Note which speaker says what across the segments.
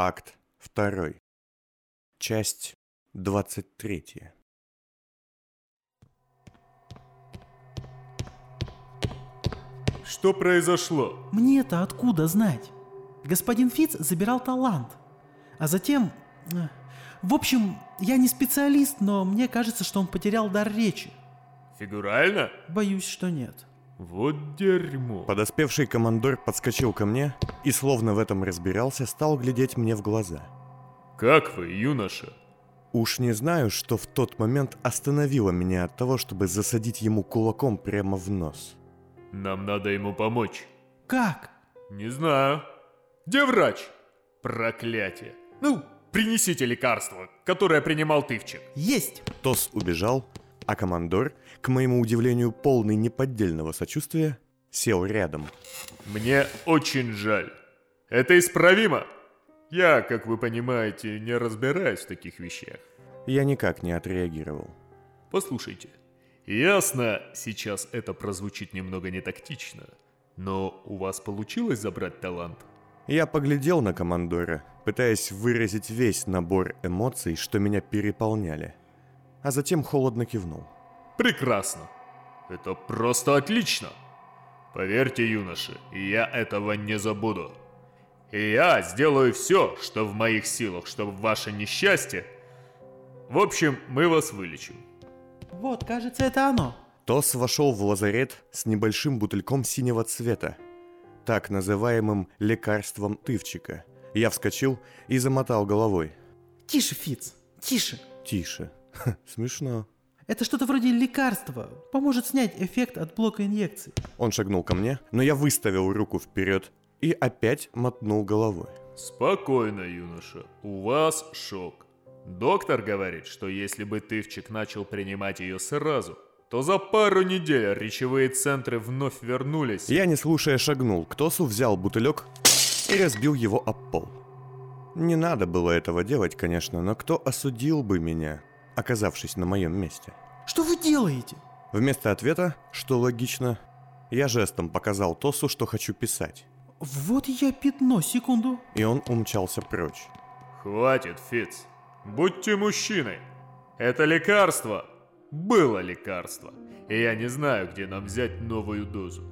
Speaker 1: Акт 2. Часть 23.
Speaker 2: Что произошло?
Speaker 3: Мне-то откуда знать? Господин Фиц забирал талант. А затем... э, В общем, я не специалист, но мне кажется, что он потерял дар речи.
Speaker 2: Фигурально?
Speaker 3: Боюсь, что нет.
Speaker 2: Вот дерьмо.
Speaker 1: Подоспевший командор подскочил ко мне и, словно в этом разбирался, стал глядеть мне в глаза.
Speaker 2: Как вы, юноша?
Speaker 1: Уж не знаю, что в тот момент остановило меня от того, чтобы засадить ему кулаком прямо в нос.
Speaker 2: Нам надо ему помочь.
Speaker 3: Как?
Speaker 2: Не знаю. Где врач? Проклятие. Ну, принесите лекарство, которое принимал Тывчик.
Speaker 3: Есть!
Speaker 1: Тос убежал, а командор, к моему удивлению полный неподдельного сочувствия, сел рядом.
Speaker 2: Мне очень жаль. Это исправимо. Я, как вы понимаете, не разбираюсь в таких вещах.
Speaker 1: Я никак не отреагировал.
Speaker 2: Послушайте, ясно, сейчас это прозвучит немного не тактично, но у вас получилось забрать талант?
Speaker 1: Я поглядел на командора, пытаясь выразить весь набор эмоций, что меня переполняли, а затем холодно кивнул.
Speaker 2: Прекрасно. Это просто отлично. Поверьте, юноши, я этого не забуду. И я сделаю все, что в моих силах, чтобы ваше несчастье... В общем, мы вас вылечим.
Speaker 3: Вот, кажется, это оно.
Speaker 1: Тос вошел в лазарет с небольшим бутыльком синего цвета, так называемым лекарством тывчика. Я вскочил и замотал головой.
Speaker 3: Тише, Фиц, тише.
Speaker 1: Тише. Смешно.
Speaker 3: Это что-то вроде лекарства. Поможет снять эффект от блока инъекций.
Speaker 1: Он шагнул ко мне, но я выставил руку вперед и опять мотнул головой.
Speaker 2: Спокойно, юноша. У вас шок. Доктор говорит, что если бы Тывчик начал принимать ее сразу, то за пару недель речевые центры вновь вернулись.
Speaker 1: Я, не слушая, шагнул к Тосу, взял бутылек и разбил его об пол. Не надо было этого делать, конечно, но кто осудил бы меня, оказавшись на моем месте?
Speaker 3: Что вы делаете?
Speaker 1: Вместо ответа, что логично, я жестом показал Тосу, что хочу писать.
Speaker 3: Вот я пятно, секунду.
Speaker 1: И он умчался прочь.
Speaker 2: Хватит, Фиц. Будьте мужчиной. Это лекарство. Было лекарство. И я не знаю, где нам взять новую дозу.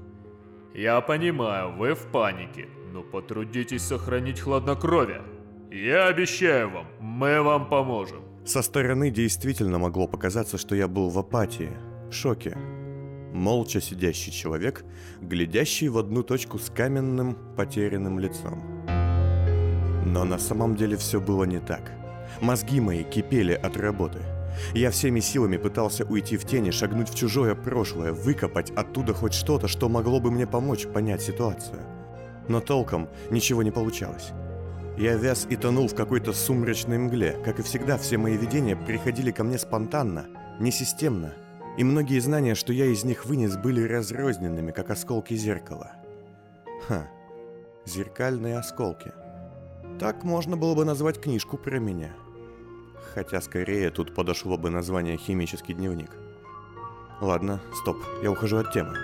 Speaker 2: Я понимаю, вы в панике, но потрудитесь сохранить хладнокровие. Я обещаю вам, мы вам поможем.
Speaker 1: Со стороны действительно могло показаться, что я был в апатии, шоке. Молча сидящий человек, глядящий в одну точку с каменным, потерянным лицом. Но на самом деле все было не так. Мозги мои кипели от работы. Я всеми силами пытался уйти в тени, шагнуть в чужое прошлое, выкопать оттуда хоть что-то, что могло бы мне помочь понять ситуацию. Но толком ничего не получалось. Я вяз и тонул в какой-то сумрачной мгле. Как и всегда, все мои видения приходили ко мне спонтанно, несистемно. И многие знания, что я из них вынес, были разрозненными, как осколки зеркала. Ха, зеркальные осколки. Так можно было бы назвать книжку про меня. Хотя скорее тут подошло бы название «Химический дневник». Ладно, стоп, я ухожу от темы.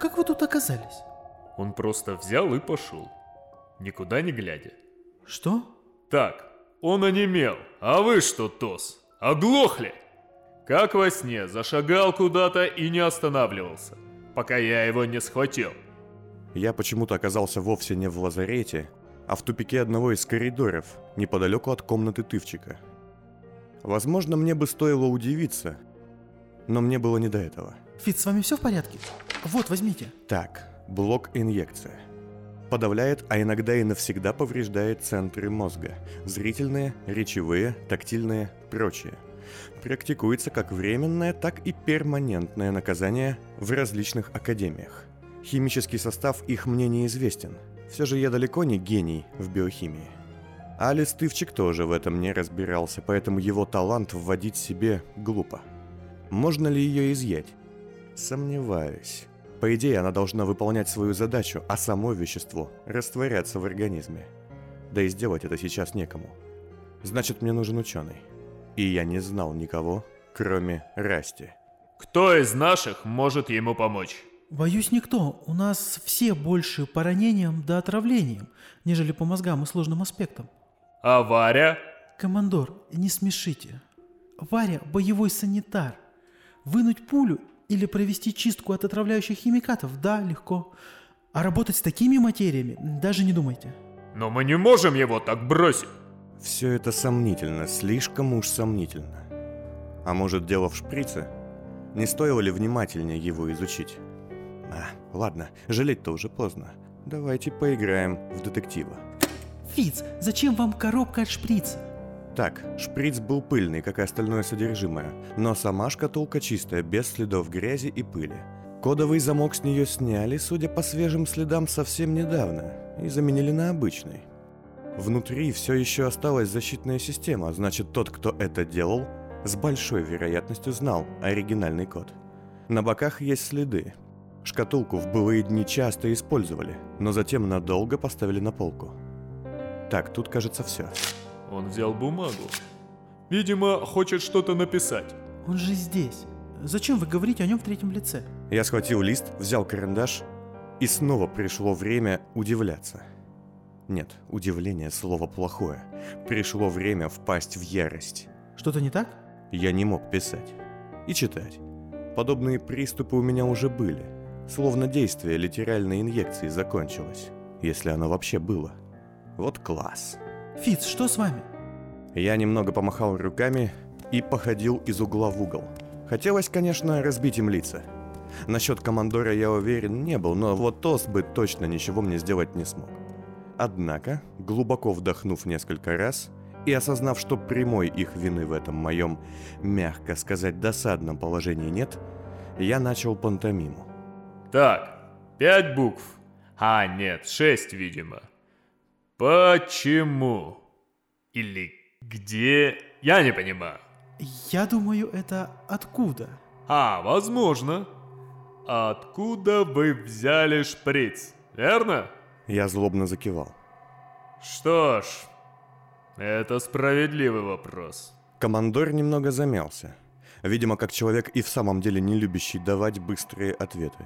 Speaker 3: Как вы тут оказались?
Speaker 2: Он просто взял и пошел. Никуда не глядя.
Speaker 3: Что?
Speaker 2: Так, он онемел. А вы что, Тос, оглохли? Как во сне, зашагал куда-то и не останавливался, пока я его не схватил.
Speaker 1: Я почему-то оказался вовсе не в лазарете, а в тупике одного из коридоров, неподалеку от комнаты Тывчика. Возможно, мне бы стоило удивиться, но мне было не до этого.
Speaker 3: Фиц, с вами все в порядке? Вот, возьмите.
Speaker 1: Так, блок инъекция. Подавляет, а иногда и навсегда повреждает центры мозга. Зрительные, речевые, тактильные, прочие. Практикуется как временное, так и перманентное наказание в различных академиях. Химический состав их мне неизвестен. Все же я далеко не гений в биохимии. Алис Тывчик тоже в этом не разбирался, поэтому его талант вводить себе глупо. Можно ли ее изъять? Сомневаюсь. По идее, она должна выполнять свою задачу, а само вещество растворяться в организме. Да и сделать это сейчас некому. Значит, мне нужен ученый. И я не знал никого, кроме Расти.
Speaker 2: Кто из наших может ему помочь?
Speaker 3: Боюсь, никто. У нас все больше по ранениям да отравлениям, нежели по мозгам и сложным аспектам.
Speaker 2: А Варя?
Speaker 3: Командор, не смешите. Варя – боевой санитар. Вынуть пулю или провести чистку от отравляющих химикатов – да, легко. А работать с такими материями – даже не думайте.
Speaker 2: Но мы не можем его так бросить.
Speaker 1: Все это сомнительно, слишком уж сомнительно. А может дело в шприце? Не стоило ли внимательнее его изучить? А, ладно, жалеть-то уже поздно. Давайте поиграем в детектива.
Speaker 3: Фиц, зачем вам коробка от шприца?
Speaker 1: Так, шприц был пыльный, как и остальное содержимое, но сама шкатулка чистая, без следов грязи и пыли. Кодовый замок с нее сняли, судя по свежим следам, совсем недавно, и заменили на обычный. Внутри все еще осталась защитная система, значит тот, кто это делал, с большой вероятностью знал оригинальный код. На боках есть следы. Шкатулку в былые дни часто использовали, но затем надолго поставили на полку. Так, тут кажется все.
Speaker 2: Он взял бумагу. Видимо, хочет что-то написать.
Speaker 3: Он же здесь. Зачем вы говорите о нем в третьем лице?
Speaker 1: Я схватил лист, взял карандаш, и снова пришло время удивляться. Нет, удивление слово плохое. Пришло время впасть в ярость.
Speaker 3: Что-то не так?
Speaker 1: Я не мог писать и читать. Подобные приступы у меня уже были. Словно действие литеральной инъекции закончилось, если оно вообще было. Вот класс.
Speaker 3: Фиц, что с вами?
Speaker 1: Я немного помахал руками и походил из угла в угол. Хотелось, конечно, разбить им лица. Насчет командора я уверен не был, но вот Тос бы точно ничего мне сделать не смог. Однако, глубоко вдохнув несколько раз и осознав, что прямой их вины в этом моем, мягко сказать, досадном положении нет, я начал пантомиму.
Speaker 2: Так, пять букв. А, нет, шесть, видимо. Почему? Или где? Я не понимаю.
Speaker 3: Я думаю, это откуда?
Speaker 2: А, возможно. Откуда вы взяли шприц, верно?
Speaker 1: Я злобно закивал.
Speaker 2: Что ж, это справедливый вопрос.
Speaker 1: Командор немного замялся. Видимо, как человек и в самом деле не любящий давать быстрые ответы.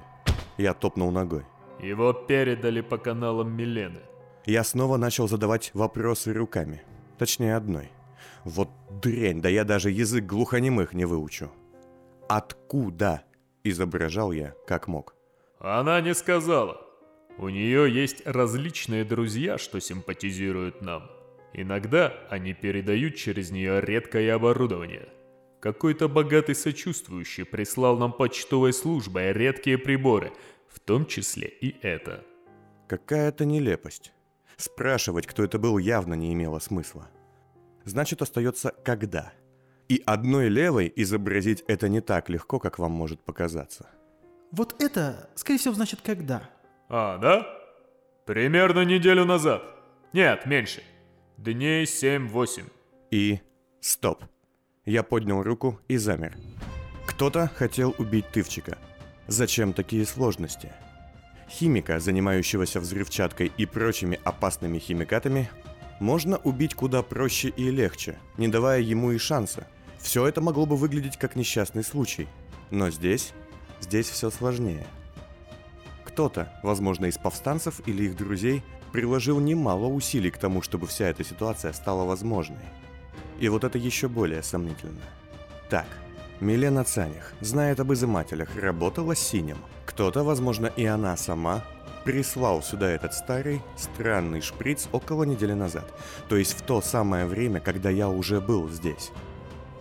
Speaker 1: Я топнул ногой.
Speaker 2: Его передали по каналам Милены.
Speaker 1: Я снова начал задавать вопросы руками. Точнее, одной. Вот дрянь, да я даже язык глухонемых не выучу. «Откуда?» – изображал я, как мог.
Speaker 2: Она не сказала. У нее есть различные друзья, что симпатизируют нам. Иногда они передают через нее редкое оборудование. Какой-то богатый сочувствующий прислал нам почтовой службой редкие приборы, в том числе и это.
Speaker 1: Какая-то нелепость. Спрашивать, кто это был, явно не имело смысла. Значит, остается «когда». И одной левой изобразить это не так легко, как вам может показаться.
Speaker 3: Вот это, скорее всего, значит когда.
Speaker 2: А, да? Примерно неделю назад. Нет, меньше. Дней 7-8.
Speaker 1: И... Стоп. Я поднял руку и замер. Кто-то хотел убить Тывчика. Зачем такие сложности? Химика, занимающегося взрывчаткой и прочими опасными химикатами, можно убить куда проще и легче, не давая ему и шанса. Все это могло бы выглядеть как несчастный случай. Но здесь, здесь все сложнее. Кто-то, возможно, из повстанцев или их друзей, приложил немало усилий к тому, чтобы вся эта ситуация стала возможной. И вот это еще более сомнительно. Так, Милена Цаних знает об изымателях, работала с синим. Кто-то, возможно, и она сама, прислал сюда этот старый, странный шприц около недели назад. То есть в то самое время, когда я уже был здесь.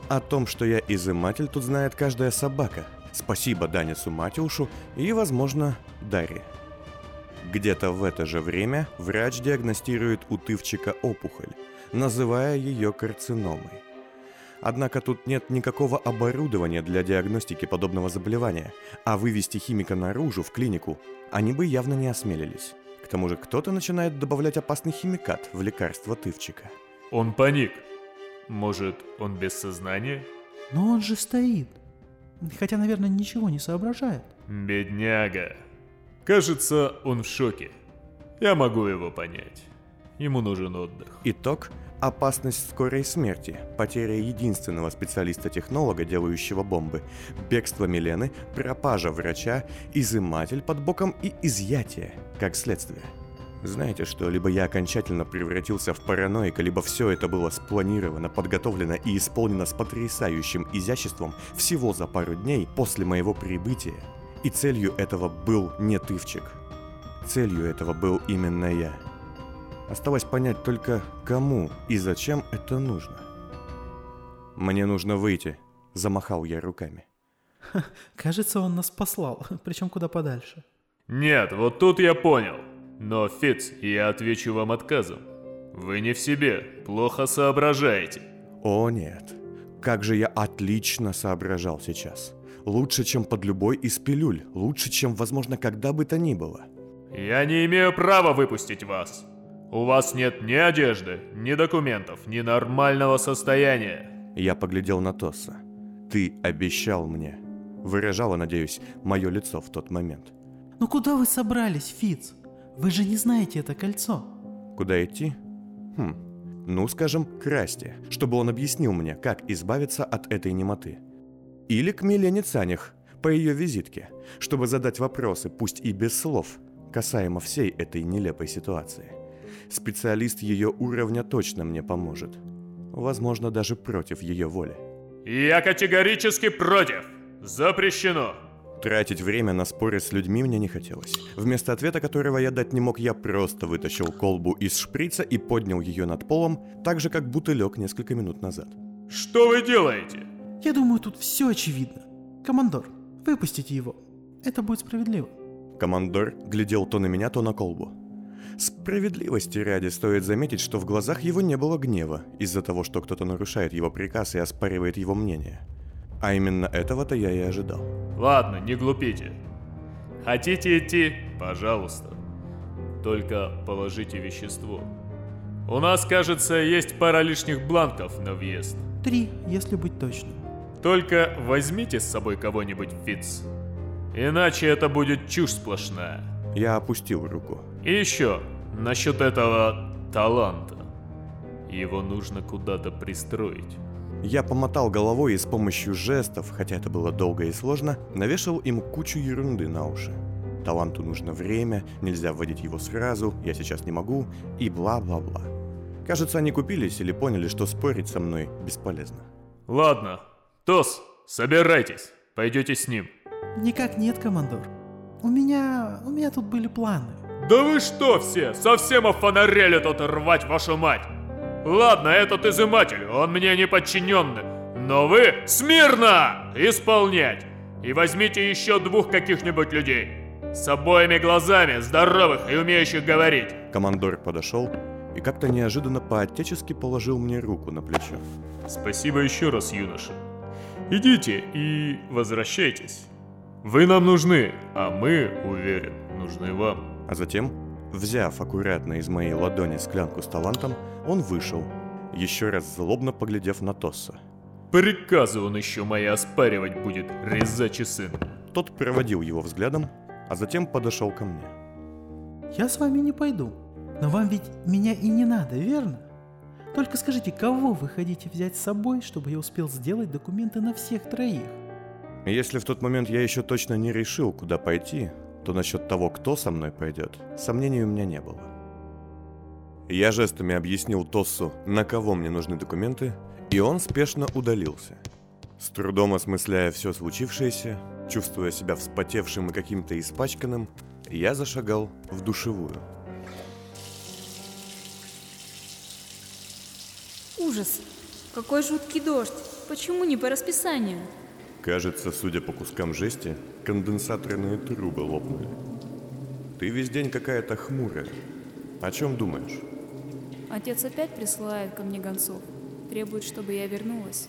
Speaker 1: О том, что я изыматель, тут знает каждая собака. Спасибо Данису Матюшу и, возможно, Дарье. Где-то в это же время врач диагностирует у тывчика опухоль, называя ее карциномой. Однако тут нет никакого оборудования для диагностики подобного заболевания, а вывести химика наружу, в клинику, они бы явно не осмелились. К тому же кто-то начинает добавлять опасный химикат в лекарство тывчика.
Speaker 2: Он паник. Может, он без сознания?
Speaker 3: Но он же стоит. Хотя, наверное, ничего не соображает.
Speaker 2: Бедняга. Кажется, он в шоке. Я могу его понять. Ему нужен отдых.
Speaker 1: Итог – опасность скорой смерти, потеря единственного специалиста-технолога, делающего бомбы, бегство Милены, пропажа врача, изыматель под боком и изъятие, как следствие. Знаете что, либо я окончательно превратился в параноика, либо все это было спланировано, подготовлено и исполнено с потрясающим изяществом всего за пару дней после моего прибытия. И целью этого был не тывчик. Целью этого был именно я. Осталось понять только, кому и зачем это нужно. «Мне нужно выйти», — замахал я руками.
Speaker 3: Кажется, он нас послал, причем куда подальше.
Speaker 2: Нет, вот тут я понял. Но, Фиц, я отвечу вам отказом. Вы не в себе, плохо соображаете.
Speaker 1: О нет, как же я отлично соображал сейчас. Лучше, чем под любой из пилюль, лучше, чем, возможно, когда бы то ни было.
Speaker 2: Я не имею права выпустить вас. У вас нет ни одежды, ни документов, ни нормального состояния.
Speaker 1: Я поглядел на Тосса. Ты обещал мне. Выражало, надеюсь, мое лицо в тот момент.
Speaker 3: Ну куда вы собрались, Фиц? Вы же не знаете это кольцо.
Speaker 1: Куда идти? Хм, ну, скажем, к Расте, чтобы он объяснил мне, как избавиться от этой немоты. Или к Милене Цанях, по ее визитке, чтобы задать вопросы, пусть и без слов, касаемо всей этой нелепой ситуации. Специалист ее уровня точно мне поможет. Возможно, даже против ее воли.
Speaker 2: Я категорически против. Запрещено.
Speaker 1: Тратить время на споры с людьми мне не хотелось. Вместо ответа, которого я дать не мог, я просто вытащил колбу из шприца и поднял ее над полом, так же, как бутылек несколько минут назад.
Speaker 2: Что вы делаете?
Speaker 3: Я думаю, тут все очевидно. Командор, выпустите его. Это будет справедливо.
Speaker 1: Командор глядел то на меня, то на колбу. Справедливости ради стоит заметить, что в глазах его не было гнева из-за того, что кто-то нарушает его приказ и оспаривает его мнение. А именно этого-то я и ожидал.
Speaker 2: Ладно, не глупите. Хотите идти? Пожалуйста. Только положите вещество. У нас, кажется, есть пара лишних бланков на въезд.
Speaker 3: Три, если быть точным.
Speaker 2: Только возьмите с собой кого-нибудь, Фитц. Иначе это будет чушь сплошная.
Speaker 1: Я опустил руку.
Speaker 2: И еще, насчет этого таланта. Его нужно куда-то пристроить.
Speaker 1: Я помотал головой и с помощью жестов, хотя это было долго и сложно, навешал им кучу ерунды на уши. Таланту нужно время, нельзя вводить его сразу, я сейчас не могу, и бла-бла-бла. Кажется, они купились или поняли, что спорить со мной бесполезно.
Speaker 2: Ладно, Тос, собирайтесь, пойдете с ним.
Speaker 3: Никак нет, командор. У меня... у меня тут были планы.
Speaker 2: Да вы что все, совсем офонарели тут рвать вашу мать? Ладно, этот изыматель, он мне не подчиненный. Но вы смирно исполнять. И возьмите еще двух каких-нибудь людей. С обоими глазами, здоровых и умеющих говорить.
Speaker 1: Командор подошел и как-то неожиданно по-отечески положил мне руку на плечо.
Speaker 2: Спасибо еще раз, юноша. Идите и возвращайтесь. Вы нам нужны, а мы, уверен, нужны вам.
Speaker 1: А затем, взяв аккуратно из моей ладони склянку с талантом, он вышел, еще раз злобно поглядев на Тосса.
Speaker 2: Приказы он еще мои оспаривать будет, резачий сын.
Speaker 1: Тот проводил его взглядом, а затем подошел ко мне.
Speaker 3: Я с вами не пойду. Но вам ведь меня и не надо, верно? Только скажите, кого вы хотите взять с собой, чтобы я успел сделать документы на всех троих?
Speaker 1: Если в тот момент я еще точно не решил, куда пойти, то насчет того, кто со мной пойдет, сомнений у меня не было. Я жестами объяснил Тоссу, на кого мне нужны документы, и он спешно удалился. С трудом осмысляя все случившееся, чувствуя себя вспотевшим и каким-то испачканным, я зашагал в душевую.
Speaker 4: Ужас! Какой жуткий дождь! Почему не по расписанию?
Speaker 1: Кажется, судя по кускам жести, конденсаторные трубы лопнули. Ты весь день какая-то хмурая. О чем думаешь?
Speaker 4: Отец опять присылает ко мне гонцов. Требует, чтобы я вернулась.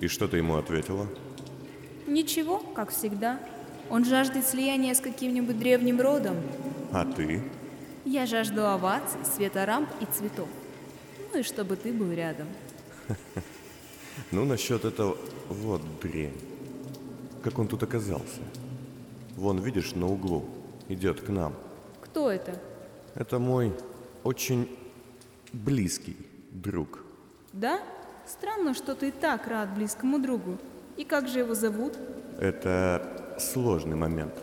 Speaker 1: И что ты ему ответила?
Speaker 4: Ничего, как всегда. Он жаждет слияния с каким-нибудь древним родом.
Speaker 1: А ты?
Speaker 4: Я жажду оваций, света рамп и цветов. Ну и чтобы ты был рядом.
Speaker 1: Ну, насчет этого... Вот дрень. Как он тут оказался? Вон, видишь, на углу. Идет к нам.
Speaker 4: Кто это?
Speaker 1: Это мой очень близкий друг.
Speaker 4: Да? Странно, что ты так рад близкому другу. И как же его зовут?
Speaker 1: Это сложный момент.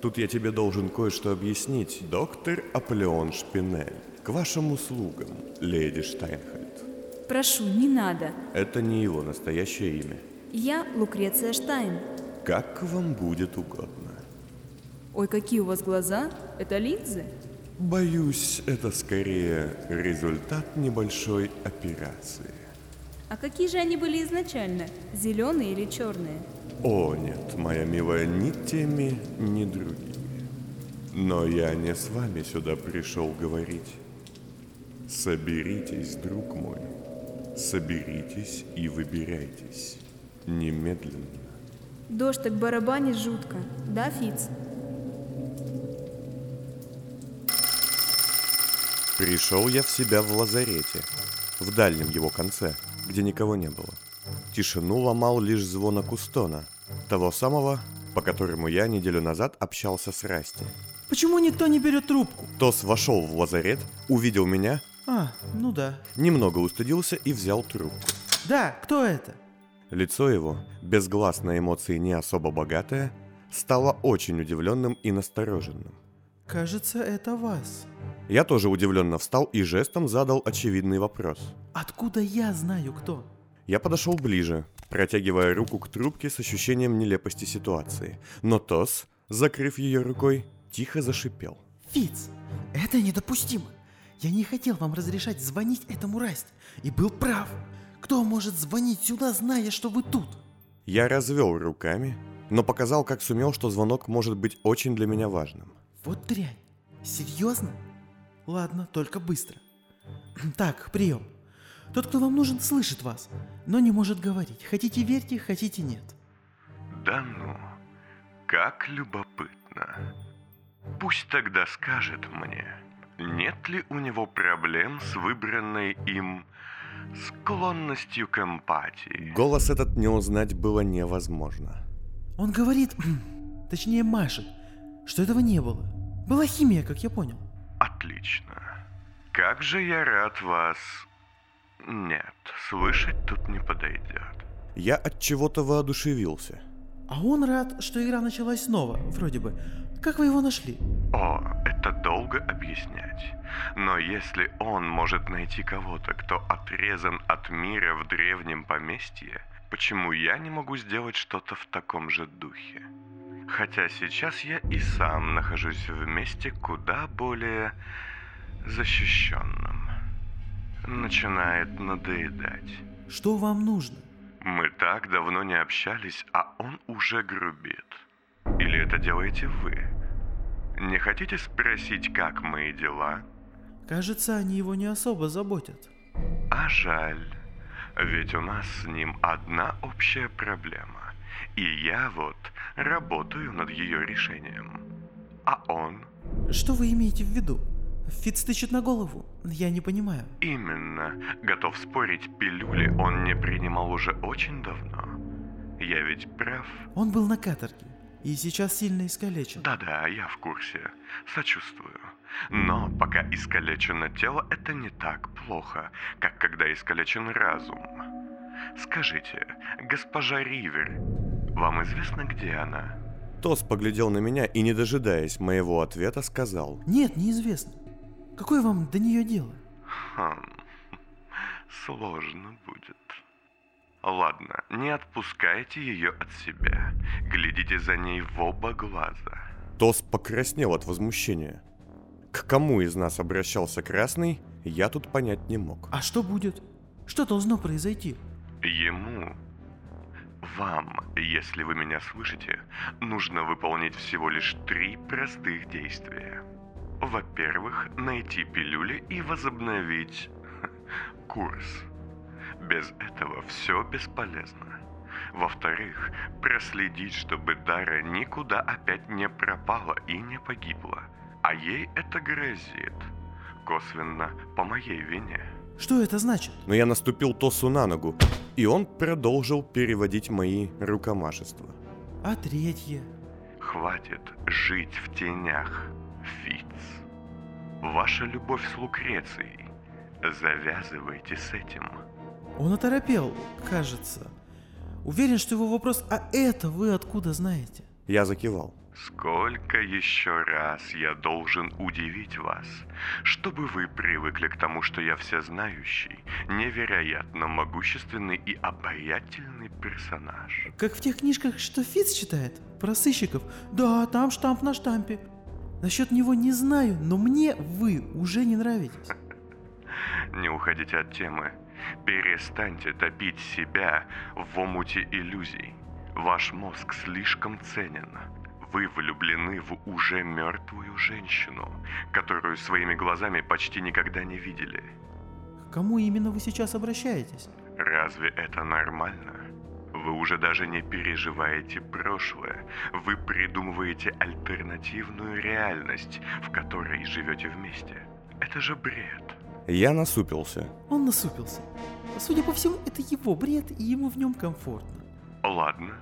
Speaker 1: Тут я тебе должен кое-что объяснить, доктор Аполеон Шпинель. К вашим услугам, леди Штайнхальд.
Speaker 4: Прошу, не надо.
Speaker 1: Это не его настоящее имя.
Speaker 4: Я Лукреция Штайн.
Speaker 1: Как вам будет угодно.
Speaker 4: Ой, какие у вас глаза. Это линзы?
Speaker 1: Боюсь, это скорее результат небольшой операции.
Speaker 4: А какие же они были изначально? Зеленые или черные?
Speaker 1: О, нет, моя милая, ни теми, ни другими. Но я не с вами сюда пришел говорить. Соберитесь, друг мой. Соберитесь и выбирайтесь. Немедленно.
Speaker 4: Дождь так барабанит жутко. Да, Фиц?
Speaker 1: Пришел я в себя в лазарете, в дальнем его конце, где никого не было. Тишину ломал лишь звонок Устона, того самого, по которому я неделю назад общался с Расти.
Speaker 3: Почему никто не берет трубку?
Speaker 1: Тос вошел в лазарет, увидел меня,
Speaker 3: А, ну да.
Speaker 1: немного устыдился и взял трубку.
Speaker 3: Да, кто это?
Speaker 1: Лицо его, без глаз на эмоции не особо богатое, стало очень удивленным и настороженным.
Speaker 3: Кажется, это вас.
Speaker 1: Я тоже удивленно встал и жестом задал очевидный вопрос.
Speaker 3: Откуда я знаю, кто?
Speaker 1: Я подошел ближе, протягивая руку к трубке с ощущением нелепости ситуации. Но Тос, закрыв ее рукой, тихо зашипел.
Speaker 3: Фиц, это недопустимо. Я не хотел вам разрешать звонить этому Расти. И был прав. Кто может звонить сюда, зная, что вы тут?
Speaker 1: Я развел руками, но показал, как сумел, что звонок может быть очень для меня важным.
Speaker 3: Вот дрянь. Серьезно? Ладно, только быстро. Так, прием. Тот, кто вам нужен, слышит вас, но не может говорить. Хотите верьте, хотите нет.
Speaker 1: Да ну, как любопытно. Пусть тогда скажет мне, нет ли у него проблем с выбранной им склонностью к эмпатии. Голос этот не узнать было невозможно.
Speaker 3: Он говорит, точнее машет, что этого не было. Была химия, как я понял.
Speaker 1: Отлично. Как же я рад вас... Нет, слышать тут не подойдет. Я от чего-то воодушевился.
Speaker 3: А он рад, что игра началась снова, вроде бы. Как вы его нашли?
Speaker 1: О, это долго объяснять. Но если он может найти кого-то, кто отрезан от мира в древнем поместье, почему я не могу сделать что-то в таком же духе? Хотя сейчас я и сам нахожусь в месте куда более защищенном. Начинает надоедать.
Speaker 3: Что вам нужно?
Speaker 1: Мы так давно не общались, а он уже грубит. Или это делаете вы? Не хотите спросить, как мои дела?
Speaker 3: Кажется, они его не особо заботят.
Speaker 1: А жаль. Ведь у нас с ним одна общая проблема. И я вот работаю над ее решением. А он?
Speaker 3: Что вы имеете в виду? Фиц тычет на голову? Я не понимаю.
Speaker 1: Именно. Готов спорить, пилюли он не принимал уже очень давно. Я ведь прав.
Speaker 3: Он был на каторге и сейчас сильно искалечен.
Speaker 1: Да-да, я в курсе. Сочувствую. Но пока искалечено тело, это не так плохо, как когда искалечен разум. Скажите, госпожа Ривер, вам известно, где она? Тос поглядел на меня и, не дожидаясь моего ответа, сказал.
Speaker 3: Нет, неизвестно. Какое вам до нее дело?
Speaker 1: Хм, сложно будет. Ладно, не отпускайте ее от себя. Глядите за ней в оба глаза. Тос покраснел от возмущения. К кому из нас обращался Красный, я тут понять не мог.
Speaker 3: А что будет? Что должно произойти?
Speaker 1: Ему, вам, если вы меня слышите, нужно выполнить всего лишь три простых действия. Во-первых, найти пилюли и возобновить курс. Без этого все бесполезно. Во-вторых, проследить, чтобы Дара никуда опять не пропала и не погибла. А ей это грозит. Косвенно по моей вине.
Speaker 3: Что это значит?
Speaker 1: Но я наступил Тосу на ногу, и он продолжил переводить мои рукомашества.
Speaker 3: А третье?
Speaker 1: Хватит жить в тенях, Фиц. Ваша любовь с Лукрецией. Завязывайте с этим.
Speaker 3: Он оторопел, кажется. Уверен, что его вопрос «А это вы откуда знаете?»
Speaker 1: Я закивал. Сколько еще раз я должен удивить вас, чтобы вы привыкли к тому, что я всезнающий, невероятно могущественный и обаятельный персонаж?
Speaker 3: Как в тех книжках, что Фиц читает? Про сыщиков? Да, там штамп на штампе. Насчет него не знаю, но мне вы уже не нравитесь.
Speaker 1: Не уходите от темы. Перестаньте топить себя в омуте иллюзий. Ваш мозг слишком ценен. Вы влюблены в уже мертвую женщину, которую своими глазами почти никогда не видели.
Speaker 3: К кому именно вы сейчас обращаетесь?
Speaker 1: Разве это нормально? Вы уже даже не переживаете прошлое. Вы придумываете альтернативную реальность, в которой живете вместе. Это же бред. Я насупился.
Speaker 3: Он насупился. Судя по всему, это его бред, и ему в нем комфортно.
Speaker 1: Ладно.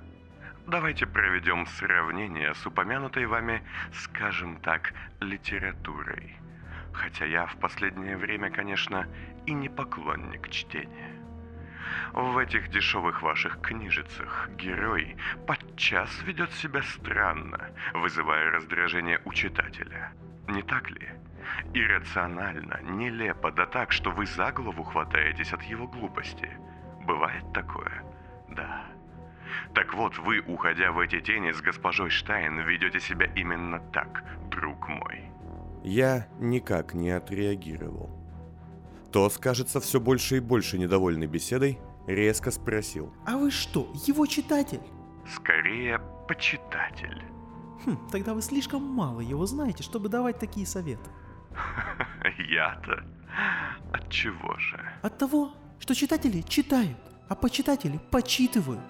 Speaker 1: Давайте проведем сравнение с упомянутой вами, скажем так, литературой. Хотя я в последнее время, конечно, и не поклонник чтения. В этих дешевых ваших книжицах герой подчас ведет себя странно, вызывая раздражение у читателя. Не так ли? Иррационально, нелепо, да так, что вы за голову хватаетесь от его глупости. Бывает такое? Да. Так вот, вы, уходя в эти тени с госпожой Штайн, ведете себя именно так, друг мой. Я никак не отреагировал. Тос, кажется, все больше и больше недовольный беседой, резко спросил.
Speaker 3: А вы что, его читатель?
Speaker 1: Скорее, почитатель.
Speaker 3: Хм, тогда вы слишком мало его знаете, чтобы давать такие советы.
Speaker 1: Я-то? От чего же?
Speaker 3: От того, что читатели читают, а почитатели почитывают.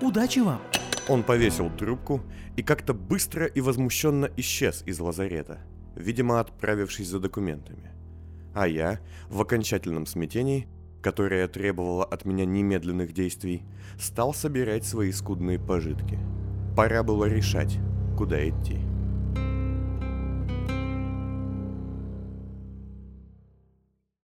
Speaker 3: Удачи вам!
Speaker 1: Он повесил трубку и как-то быстро и возмущенно исчез из лазарета, видимо, отправившись за документами. А я, в окончательном смятении, которое требовало от меня немедленных действий, стал собирать свои скудные пожитки. Пора было решать, куда идти.